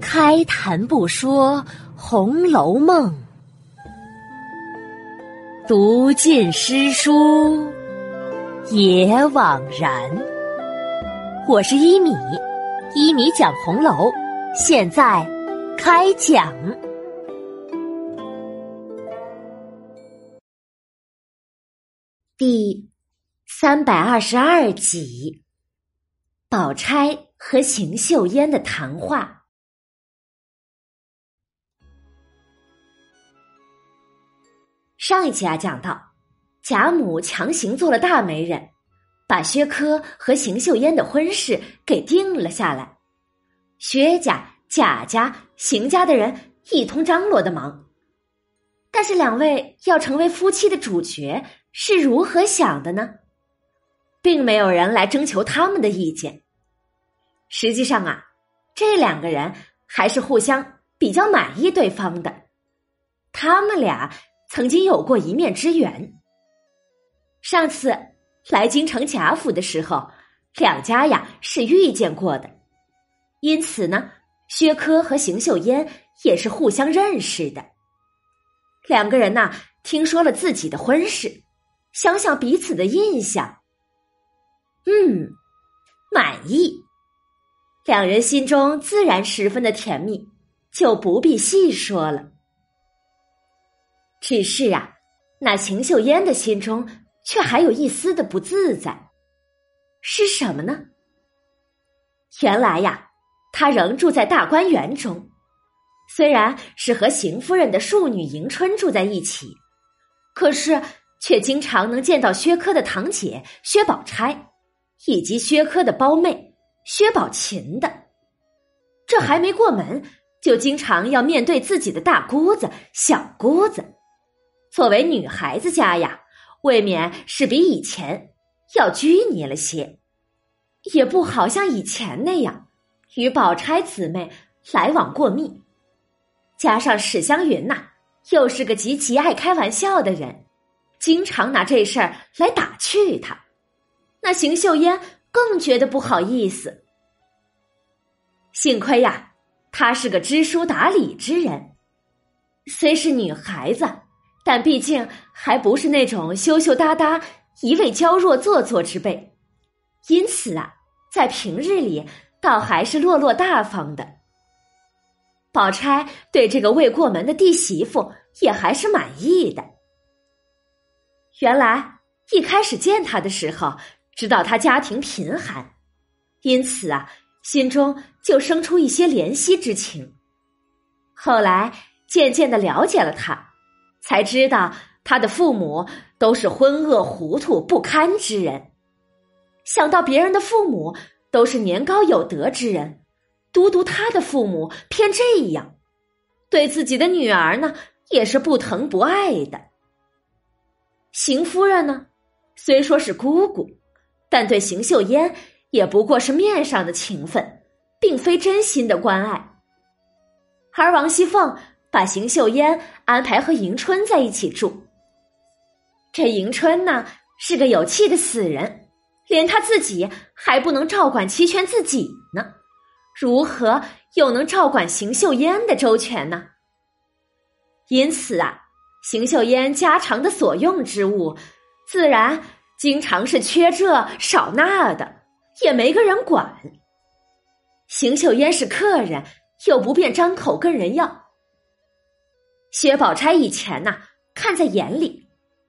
开谈不说《红楼梦》，读尽诗书也枉然。我是一米，一米讲红楼，现在开讲。第三百二十二集，宝钗和邢岫烟的谈话。上一集啊，讲到贾母强行做了大媒人，把薛科和邢岫烟的婚事给定了下来。薛家、贾家、邢家的人一通张罗的忙，但是两位要成为夫妻的主角。是如何想的呢？并没有人来征求他们的意见。实际上啊，这两个人还是互相比较满意对方的。他们俩曾经有过一面之缘。上次来京城贾府的时候，两家呀是遇见过的，因此呢，薛科和邢岫烟也是互相认识的。两个人呐，听说了自己的婚事。想想彼此的印象，嗯，满意，两人心中自然十分的甜蜜，就不必细说了。只是啊，那邢岫烟的心中却还有一丝的不自在，是什么呢？原来呀，他仍住在大观园中，虽然是和邢夫人的庶女迎春住在一起，可是。却经常能见到薛科的堂姐薛宝钗，以及薛科的胞妹薛宝琴的。这还没过门，就经常要面对自己的大姑子、小姑子。作为女孩子家呀，未免是比以前要拘泥了些，也不好像以前那样与宝钗姊妹来往过密。加上史湘云呐，又是个极其爱开玩笑的人。经常拿这事儿来打趣他，那邢岫烟更觉得不好意思。幸亏呀，她是个知书达理之人，虽是女孩子，但毕竟还不是那种羞羞答答、一味娇弱做作之辈，因此啊，在平日里倒还是落落大方的。宝钗对这个未过门的弟媳妇也还是满意的。原来一开始见他的时候，知道他家庭贫寒，因此啊，心中就生出一些怜惜之情。后来渐渐的了解了他，才知道他的父母都是昏恶糊涂不堪之人。想到别人的父母都是年高有德之人，独独他的父母偏这样，对自己的女儿呢，也是不疼不爱的。邢夫人呢，虽说是姑姑，但对邢岫烟也不过是面上的情分，并非真心的关爱。而王熙凤把邢岫烟安排和迎春在一起住，这迎春呢是个有气的死人，连他自己还不能照管齐全自己呢，如何又能照管邢岫烟的周全呢？因此啊。邢岫烟家常的所用之物，自然经常是缺这少那的，也没个人管。邢岫烟是客人，又不便张口跟人要。薛宝钗以前呐，看在眼里，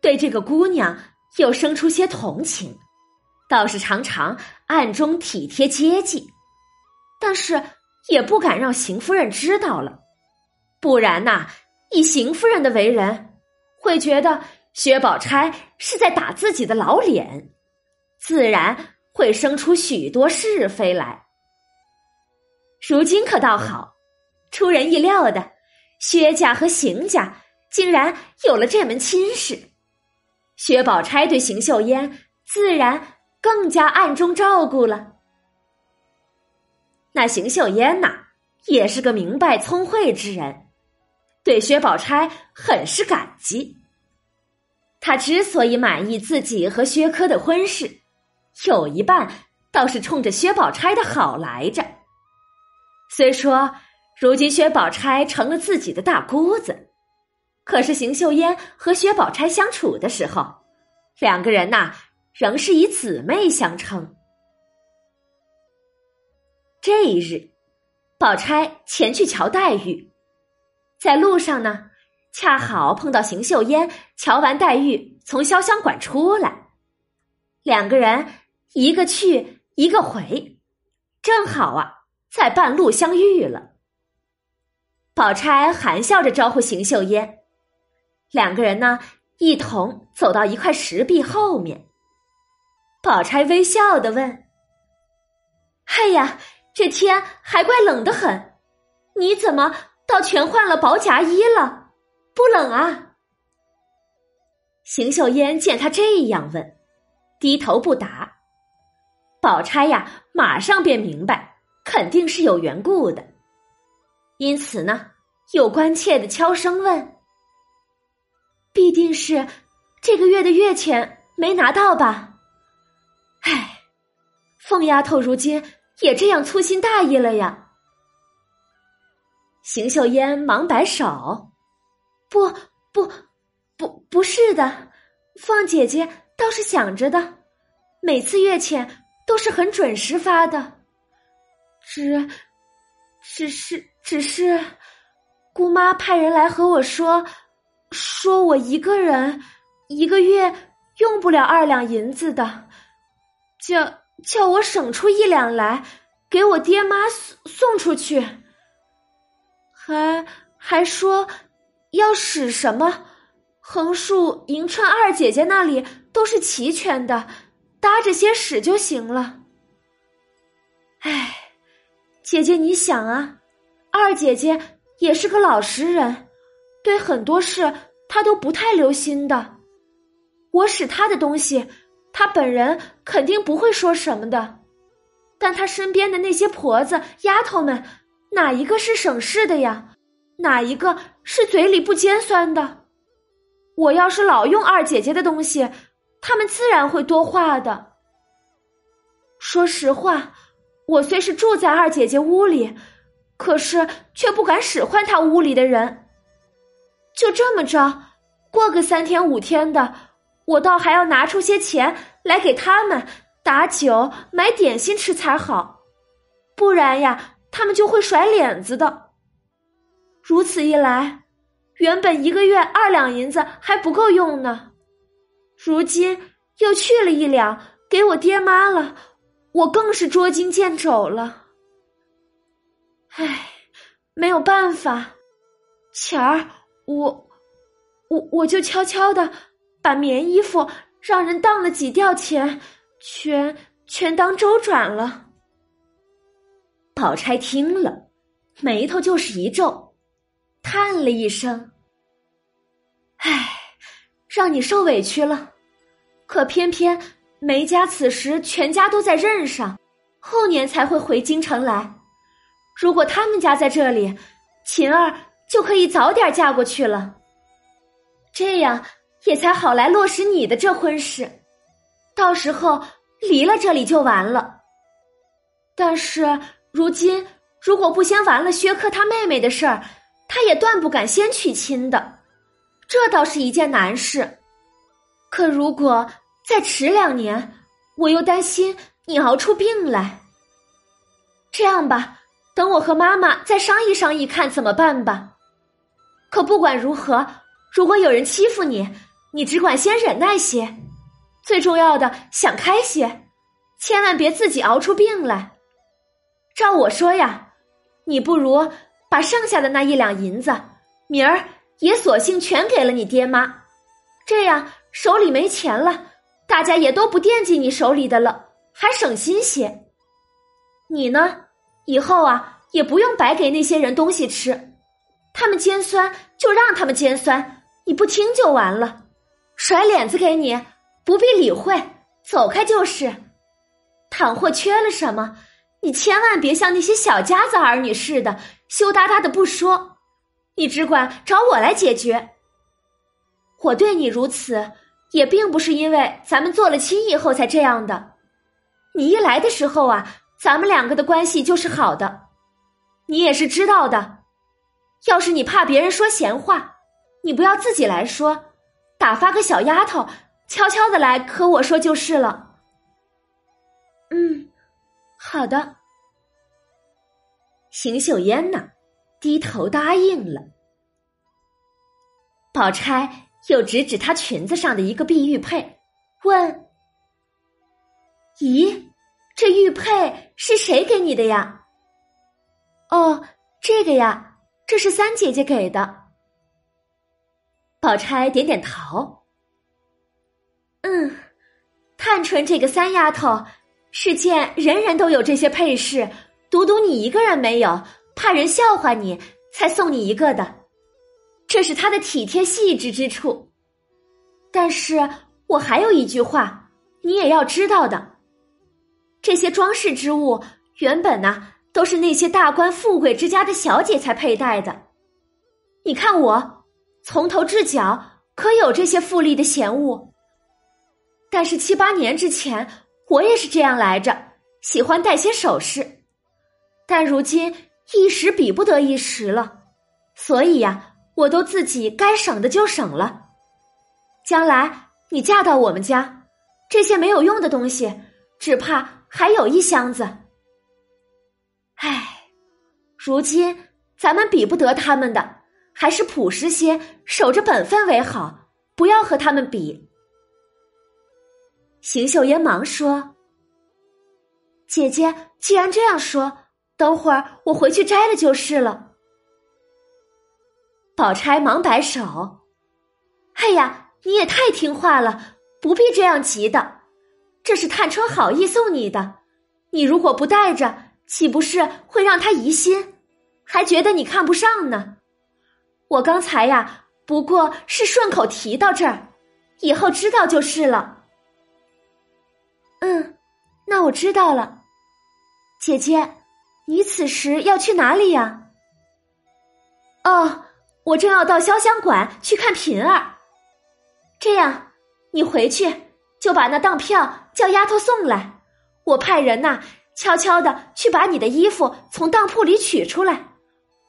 对这个姑娘又生出些同情，倒是常常暗中体贴接济，但是也不敢让邢夫人知道了，不然呐。以邢夫人的为人，会觉得薛宝钗是在打自己的老脸，自然会生出许多是非来。如今可倒好，出人意料的，薛家和邢家竟然有了这门亲事，薛宝钗对邢岫烟自然更加暗中照顾了。那邢岫烟呐，也是个明白聪慧之人。对薛宝钗很是感激。他之所以满意自己和薛科的婚事，有一半倒是冲着薛宝钗的好来着。虽说如今薛宝钗成了自己的大姑子，可是邢岫烟和薛宝钗相处的时候，两个人呐仍是以姊妹相称。这一日，宝钗前去瞧黛玉，在路上呢，恰好碰到邢秀烟瞧完黛玉从潇湘馆出来，两个人一个去一个回，正好啊。在半路相遇了，宝钗含笑着招呼邢岫烟，两个人呢一同走到一块石壁后面。宝钗微笑的问：“哎呀，这天还怪冷的很，你怎么倒全换了薄夹衣了？不冷啊？”邢岫烟见他这样问，低头不答。宝钗呀，马上便明白。肯定是有缘故的，因此呢，又关切的悄声问：“必定是这个月的月钱没拿到吧？”唉，凤丫头如今也这样粗心大意了呀。邢岫烟忙摆手：“不不不，不是的，凤姐姐倒是想着的，每次月钱都是很准时发的。”只，只是，只是，姑妈派人来和我说，说我一个人一个月用不了二两银子的，叫叫我省出一两来给我爹妈送送出去，还还说要使什么横竖迎春二姐姐那里都是齐全的，搭着些使就行了。唉。姐姐，你想啊，二姐姐也是个老实人，对很多事她都不太留心的。我使她的东西，她本人肯定不会说什么的，但她身边的那些婆子丫头们，哪一个是省事的呀？哪一个是嘴里不尖酸的？我要是老用二姐姐的东西，他们自然会多话的。说实话。我虽是住在二姐姐屋里，可是却不敢使唤她屋里的人。就这么着，过个三天五天的，我倒还要拿出些钱来给他们打酒、买点心吃才好，不然呀，他们就会甩脸子的。如此一来，原本一个月二两银子还不够用呢，如今又去了一两给我爹妈了。我更是捉襟见肘了，唉，没有办法，钱儿，我，我我就悄悄的把棉衣服让人当了几吊钱，全全当周转了。宝钗听了，眉头就是一皱，叹了一声：“唉，让你受委屈了，可偏偏……”梅家此时全家都在任上，后年才会回京城来。如果他们家在这里，琴儿就可以早点嫁过去了。这样也才好来落实你的这婚事。到时候离了这里就完了。但是如今如果不先完了薛克他妹妹的事儿，他也断不敢先娶亲的。这倒是一件难事。可如果……再迟两年，我又担心你熬出病来。这样吧，等我和妈妈再商议商议，看怎么办吧。可不管如何，如果有人欺负你，你只管先忍耐些，最重要的想开些，千万别自己熬出病来。照我说呀，你不如把剩下的那一两银子，明儿也索性全给了你爹妈，这样手里没钱了。大家也都不惦记你手里的了，还省心些。你呢，以后啊也不用白给那些人东西吃，他们尖酸就让他们尖酸，你不听就完了。甩脸子给你，不必理会，走开就是。倘或缺了什么，你千万别像那些小家子儿女似的，羞答答的不说，你只管找我来解决。我对你如此。也并不是因为咱们做了亲以后才这样的，你一来的时候啊，咱们两个的关系就是好的。你也是知道的。要是你怕别人说闲话，你不要自己来说，打发个小丫头悄悄的来和我说就是了。嗯，好的。邢岫烟呢，低头答应了。宝钗又指指她裙子上的一个碧玉佩，问：“咦，这玉佩是谁给你的呀？”“哦，这个呀，这是三姐姐给的。”宝钗点点头。嗯，探春这个三丫头，是见人人都有这些配饰，独独你一个人没有，怕人笑话你，才送你一个的。这是他的体贴细致之处，但是我还有一句话，你也要知道的。这些装饰之物原本呢，都是那些大官富贵之家的小姐才佩戴的。你看我从头至脚可有这些富丽的闲物？但是七八年之前，我也是这样来着，喜欢戴些首饰，但如今一时比不得一时了，所以呀。我都自己该省的就省了，将来你嫁到我们家，这些没有用的东西，只怕还有一箱子。唉，如今咱们比不得他们的，还是朴实些，守着本分为好，不要和他们比。邢岫烟忙说：“姐姐既然这样说，等会儿我回去摘了就是了。”宝钗忙摆手：“哎呀，你也太听话了，不必这样急的。这是探春好意送你的，你如果不带着，岂不是会让他疑心，还觉得你看不上呢？我刚才呀，不过是顺口提到这儿，以后知道就是了。”“嗯，那我知道了。姐姐，你此时要去哪里呀？”“哦。”我正要到潇湘馆去看平儿，这样，你回去就把那当票叫丫头送来，我派人呐悄悄的去把你的衣服从当铺里取出来，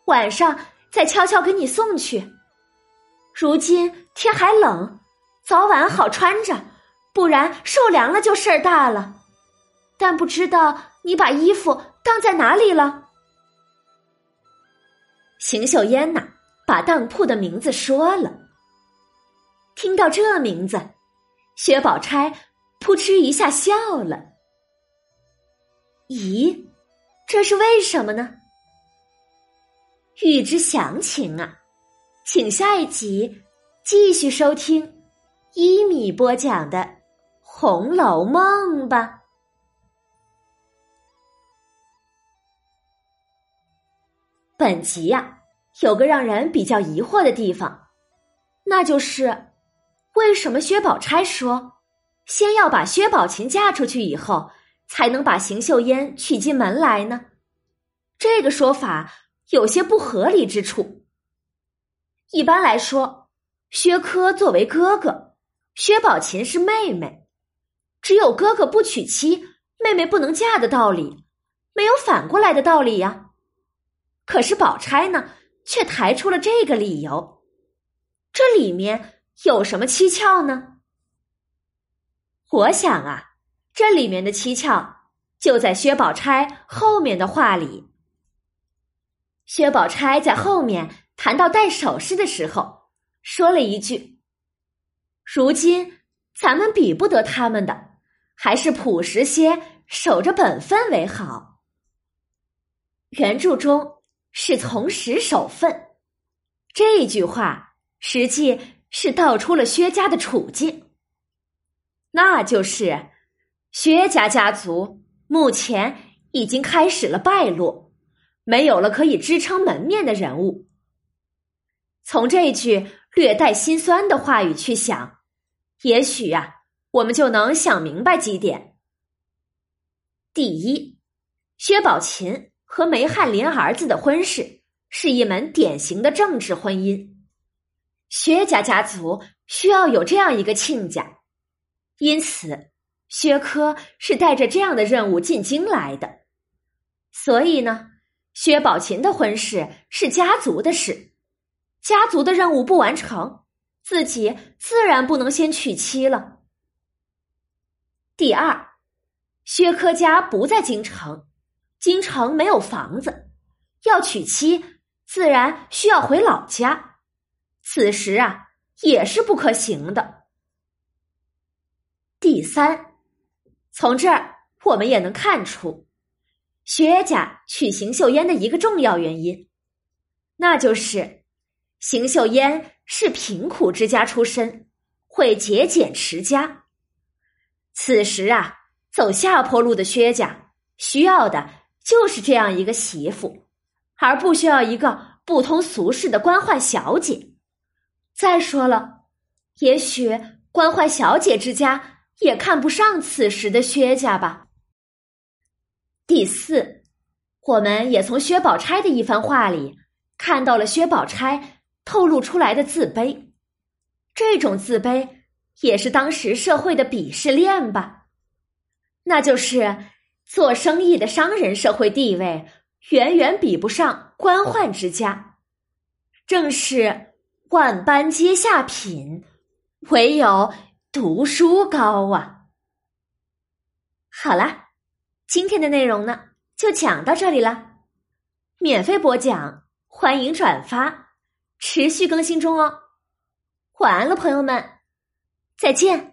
晚上再悄悄给你送去。如今天还冷，早晚好穿着，不然受凉了就事儿大了。但不知道你把衣服当在哪里了？邢岫烟呐。把当铺的名字说了。听到这名字，薛宝钗扑哧一下笑了。咦，这是为什么呢？欲知详情啊，请下一集继续收听一米播讲的《红楼梦》吧。本集呀。有个让人比较疑惑的地方，那就是为什么薛宝钗说先要把薛宝琴嫁出去以后，才能把邢岫烟娶进门来呢？这个说法有些不合理之处。一般来说，薛科作为哥哥，薛宝琴是妹妹，只有哥哥不娶妻，妹妹不能嫁的道理，没有反过来的道理呀。可是宝钗呢？却抬出了这个理由，这里面有什么蹊跷呢？我想啊，这里面的蹊跷就在薛宝钗后面的话里。薛宝钗在后面谈到戴首饰的时候，说了一句：“如今咱们比不得他们的，还是朴实些，守着本分为好。”原著中。是从实守分，这句话实际是道出了薛家的处境。那就是薛家家族目前已经开始了败落，没有了可以支撑门面的人物。从这句略带心酸的话语去想，也许呀，我们就能想明白几点。第一，薛宝琴。和梅翰林儿子的婚事是一门典型的政治婚姻，薛家家族需要有这样一个亲家，因此薛科是带着这样的任务进京来的。所以呢，薛宝琴的婚事是家族的事，家族的任务不完成，自己自然不能先娶妻了。第二，薛科家不在京城，京城没有房子，要娶妻，自然需要回老家。此时啊，也是不可行的。第三，从这儿我们也能看出。薛家娶邢岫烟的一个重要原因，那就是邢岫烟是贫苦之家出身，会节俭持家。此时啊，走下坡路的薛家需要的就是这样一个媳妇，而不需要一个不通俗事的官宦小姐。再说了，也许官宦小姐之家也看不上此时的薛家吧。第四，我们也从薛宝钗的一番话里看到了薛宝钗透露出来的自卑，这种自卑也是当时社会的鄙视链吧。那就是做生意的商人社会地位远远比不上官宦之家，正是万般皆下品，唯有读书高啊。好啦。今天的内容呢，就讲到这里了。免费播讲，欢迎转发，持续更新中哦。晚安了，朋友们，再见。